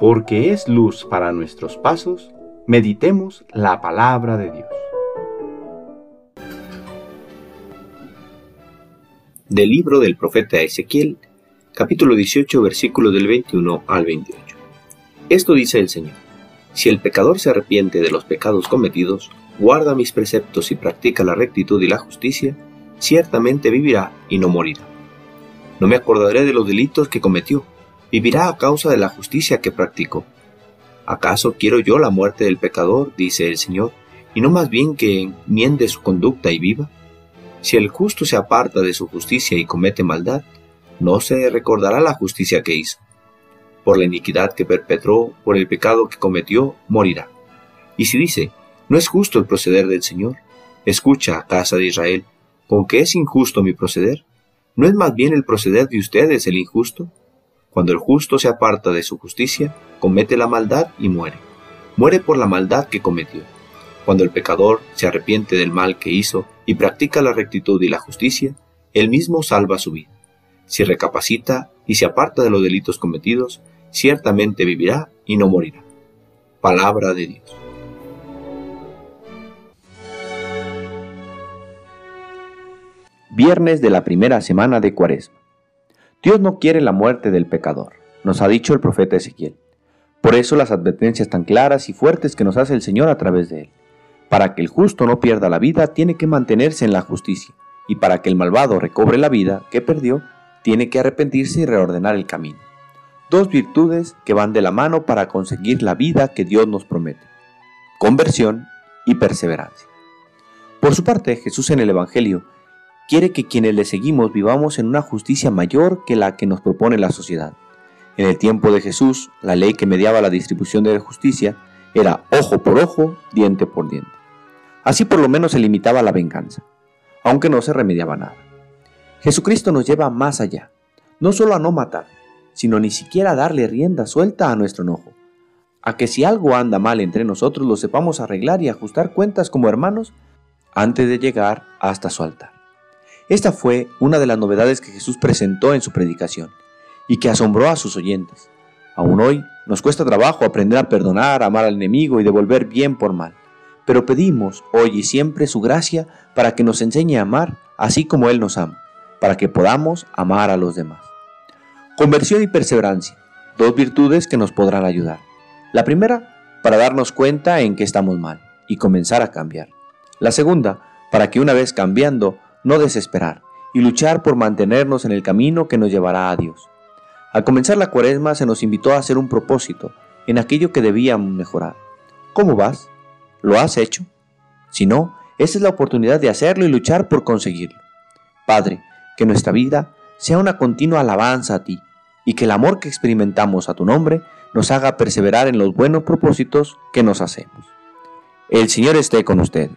porque es luz para nuestros pasos, meditemos la palabra de Dios. Del libro del profeta Ezequiel, capítulo 18, versículos del 21 al 28. Esto dice el Señor. Si el pecador se arrepiente de los pecados cometidos, guarda mis preceptos y practica la rectitud y la justicia, ciertamente vivirá y no morirá. No me acordaré de los delitos que cometió, vivirá a causa de la justicia que practicó. ¿Acaso quiero yo la muerte del pecador, dice el Señor, y no más bien que enmiende su conducta y viva? Si el justo se aparta de su justicia y comete maldad, no se recordará la justicia que hizo. Por la iniquidad que perpetró, por el pecado que cometió, morirá. Y si dice, no es justo el proceder del Señor, escucha, casa de Israel, ¿con qué es injusto mi proceder? ¿No es más bien el proceder de ustedes el injusto? Cuando el justo se aparta de su justicia, comete la maldad y muere. Muere por la maldad que cometió. Cuando el pecador se arrepiente del mal que hizo y practica la rectitud y la justicia, él mismo salva su vida. Si recapacita y se aparta de los delitos cometidos, ciertamente vivirá y no morirá. Palabra de Dios. Viernes de la primera semana de Cuaresma. Dios no quiere la muerte del pecador, nos ha dicho el profeta Ezequiel. Por eso las advertencias tan claras y fuertes que nos hace el Señor a través de él. Para que el justo no pierda la vida, tiene que mantenerse en la justicia, y para que el malvado recobre la vida que perdió, tiene que arrepentirse y reordenar el camino. Dos virtudes que van de la mano para conseguir la vida que Dios nos promete. Conversión y perseverancia. Por su parte, Jesús en el Evangelio quiere que quienes le seguimos vivamos en una justicia mayor que la que nos propone la sociedad. En el tiempo de Jesús, la ley que mediaba la distribución de la justicia era ojo por ojo, diente por diente. Así por lo menos se limitaba la venganza, aunque no se remediaba nada. Jesucristo nos lleva más allá, no solo a no matar, sino ni siquiera a darle rienda suelta a nuestro enojo, a que si algo anda mal entre nosotros lo sepamos arreglar y ajustar cuentas como hermanos antes de llegar hasta su altar. Esta fue una de las novedades que Jesús presentó en su predicación y que asombró a sus oyentes. Aún hoy nos cuesta trabajo aprender a perdonar, amar al enemigo y devolver bien por mal, pero pedimos hoy y siempre su gracia para que nos enseñe a amar así como Él nos ama, para que podamos amar a los demás. Conversión y perseverancia, dos virtudes que nos podrán ayudar. La primera, para darnos cuenta en que estamos mal y comenzar a cambiar. La segunda, para que una vez cambiando, no desesperar y luchar por mantenernos en el camino que nos llevará a Dios. Al comenzar la cuaresma se nos invitó a hacer un propósito en aquello que debíamos mejorar. ¿Cómo vas? ¿Lo has hecho? Si no, esa es la oportunidad de hacerlo y luchar por conseguirlo. Padre, que nuestra vida sea una continua alabanza a ti y que el amor que experimentamos a tu nombre nos haga perseverar en los buenos propósitos que nos hacemos. El Señor esté con ustedes.